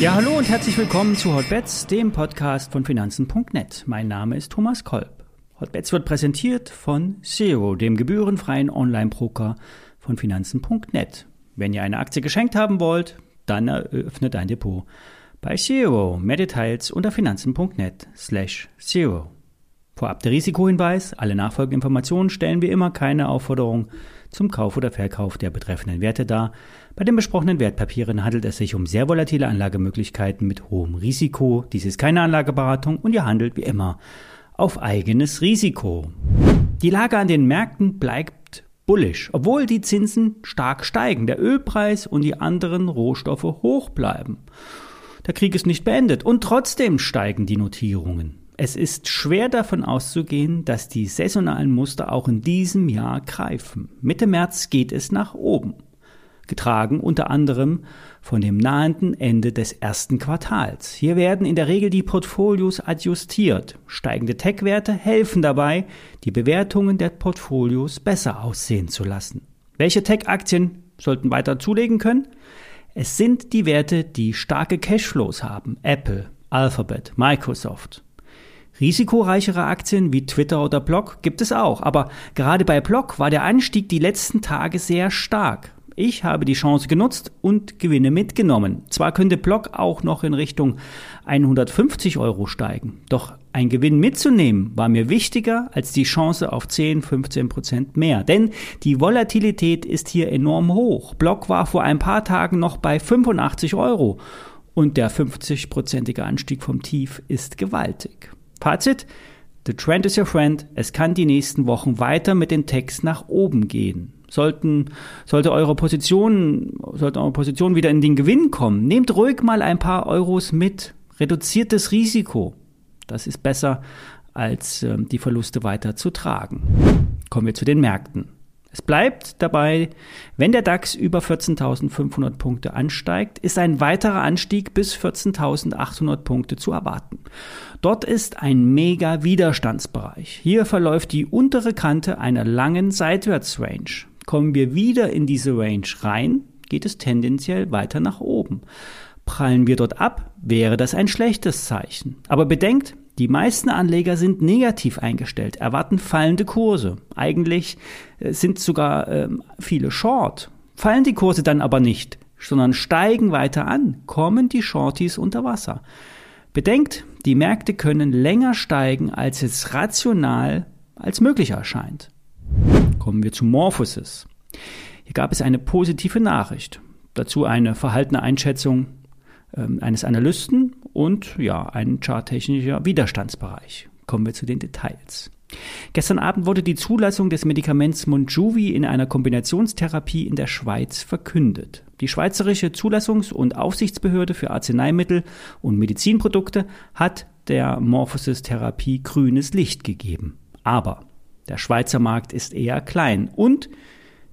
Ja, hallo und herzlich willkommen zu Hotbets, dem Podcast von Finanzen.net. Mein Name ist Thomas Kolb. Hotbets wird präsentiert von Zero, dem gebührenfreien Online-Broker von Finanzen.net. Wenn ihr eine Aktie geschenkt haben wollt, dann eröffnet ein Depot bei Zero. Mehr Details unter Finanzen.net slash Zero. Vorab der Risikohinweis. Alle nachfolgenden Informationen stellen wir immer keine Aufforderung zum Kauf oder Verkauf der betreffenden Werte dar. Bei den besprochenen Wertpapieren handelt es sich um sehr volatile Anlagemöglichkeiten mit hohem Risiko. Dies ist keine Anlageberatung und ihr handelt wie immer auf eigenes Risiko. Die Lage an den Märkten bleibt bullish, obwohl die Zinsen stark steigen, der Ölpreis und die anderen Rohstoffe hoch bleiben. Der Krieg ist nicht beendet und trotzdem steigen die Notierungen. Es ist schwer davon auszugehen, dass die saisonalen Muster auch in diesem Jahr greifen. Mitte März geht es nach oben, getragen unter anderem von dem nahenden Ende des ersten Quartals. Hier werden in der Regel die Portfolios adjustiert. Steigende Tech-Werte helfen dabei, die Bewertungen der Portfolios besser aussehen zu lassen. Welche Tech-Aktien sollten weiter zulegen können? Es sind die Werte, die starke Cashflows haben. Apple, Alphabet, Microsoft. Risikoreichere Aktien wie Twitter oder Block gibt es auch, aber gerade bei Block war der Anstieg die letzten Tage sehr stark. Ich habe die Chance genutzt und Gewinne mitgenommen. Zwar könnte Block auch noch in Richtung 150 Euro steigen, doch ein Gewinn mitzunehmen war mir wichtiger als die Chance auf 10, 15 Prozent mehr. Denn die Volatilität ist hier enorm hoch. Block war vor ein paar Tagen noch bei 85 Euro und der 50-prozentige Anstieg vom Tief ist gewaltig. Fazit, The Trend is your friend. Es kann die nächsten Wochen weiter mit den Techs nach oben gehen. Sollten, sollte eure Position, sollte eure Position wieder in den Gewinn kommen, nehmt ruhig mal ein paar Euros mit. Reduziert das Risiko. Das ist besser, als äh, die Verluste weiter zu tragen. Kommen wir zu den Märkten. Es bleibt dabei, wenn der DAX über 14.500 Punkte ansteigt, ist ein weiterer Anstieg bis 14.800 Punkte zu erwarten. Dort ist ein mega Widerstandsbereich. Hier verläuft die untere Kante einer langen Seitwärtsrange. Kommen wir wieder in diese Range rein, geht es tendenziell weiter nach oben. Prallen wir dort ab, wäre das ein schlechtes Zeichen. Aber bedenkt, die meisten Anleger sind negativ eingestellt, erwarten fallende Kurse. Eigentlich äh, sind sogar äh, viele Short. Fallen die Kurse dann aber nicht, sondern steigen weiter an, kommen die Shorties unter Wasser. Bedenkt, die Märkte können länger steigen, als es rational als möglich erscheint. Kommen wir zu Morphosis. Hier gab es eine positive Nachricht. Dazu eine verhaltene Einschätzung eines Analysten und ja, ein charttechnischer Widerstandsbereich. Kommen wir zu den Details. Gestern Abend wurde die Zulassung des Medikaments Monjuvi in einer Kombinationstherapie in der Schweiz verkündet. Die Schweizerische Zulassungs- und Aufsichtsbehörde für Arzneimittel und Medizinprodukte hat der Morphosis-Therapie grünes Licht gegeben. Aber der Schweizer Markt ist eher klein und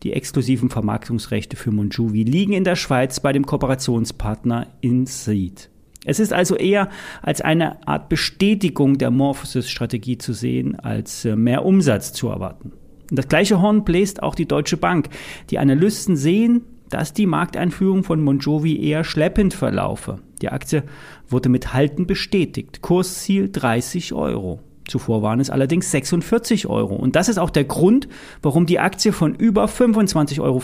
die exklusiven Vermarktungsrechte für Monjuvi liegen in der Schweiz bei dem Kooperationspartner Inseed. Es ist also eher als eine Art Bestätigung der Morphosis-Strategie zu sehen, als äh, mehr Umsatz zu erwarten. Das gleiche Horn bläst auch die Deutsche Bank. Die Analysten sehen, dass die Markteinführung von Monjovi eher schleppend verlaufe. Die Aktie wurde mit Halten bestätigt. Kursziel 30 Euro. Zuvor waren es allerdings 46 Euro. Und das ist auch der Grund, warum die Aktie von über 25,50 Euro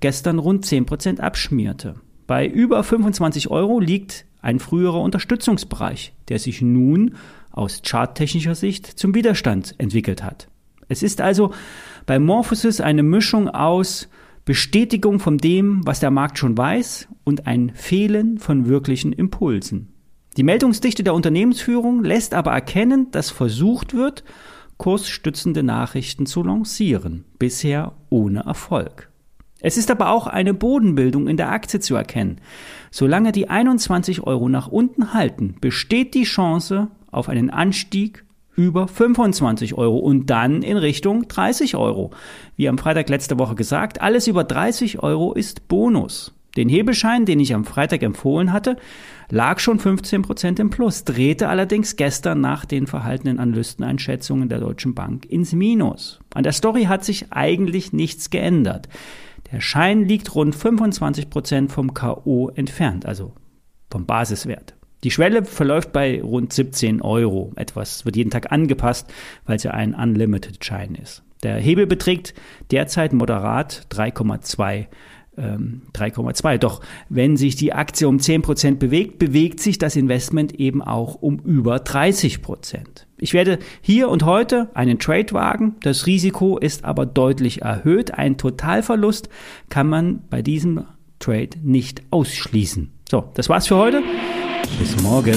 gestern rund 10 Prozent abschmierte. Bei über 25 Euro liegt ein früherer Unterstützungsbereich, der sich nun aus charttechnischer Sicht zum Widerstand entwickelt hat. Es ist also bei Morphosis eine Mischung aus Bestätigung von dem, was der Markt schon weiß und ein Fehlen von wirklichen Impulsen. Die Meldungsdichte der Unternehmensführung lässt aber erkennen, dass versucht wird, kursstützende Nachrichten zu lancieren, bisher ohne Erfolg. Es ist aber auch eine Bodenbildung in der Aktie zu erkennen. Solange die 21 Euro nach unten halten, besteht die Chance auf einen Anstieg über 25 Euro und dann in Richtung 30 Euro. Wie am Freitag letzte Woche gesagt, alles über 30 Euro ist Bonus. Den Hebelschein, den ich am Freitag empfohlen hatte, lag schon 15% im Plus, drehte allerdings gestern nach den verhaltenen Analysteneinschätzungen der Deutschen Bank ins Minus. An der Story hat sich eigentlich nichts geändert. Der Schein liegt rund 25% vom KO entfernt, also vom Basiswert. Die Schwelle verläuft bei rund 17 Euro. Etwas wird jeden Tag angepasst, weil es ja ein Unlimited-Schein ist. Der Hebel beträgt derzeit moderat 3,2 3,2. Ähm, Doch wenn sich die Aktie um 10% bewegt, bewegt sich das Investment eben auch um über 30%. Ich werde hier und heute einen Trade wagen. Das Risiko ist aber deutlich erhöht. Ein Totalverlust kann man bei diesem Trade nicht ausschließen. So, das war's für heute. Bis morgen.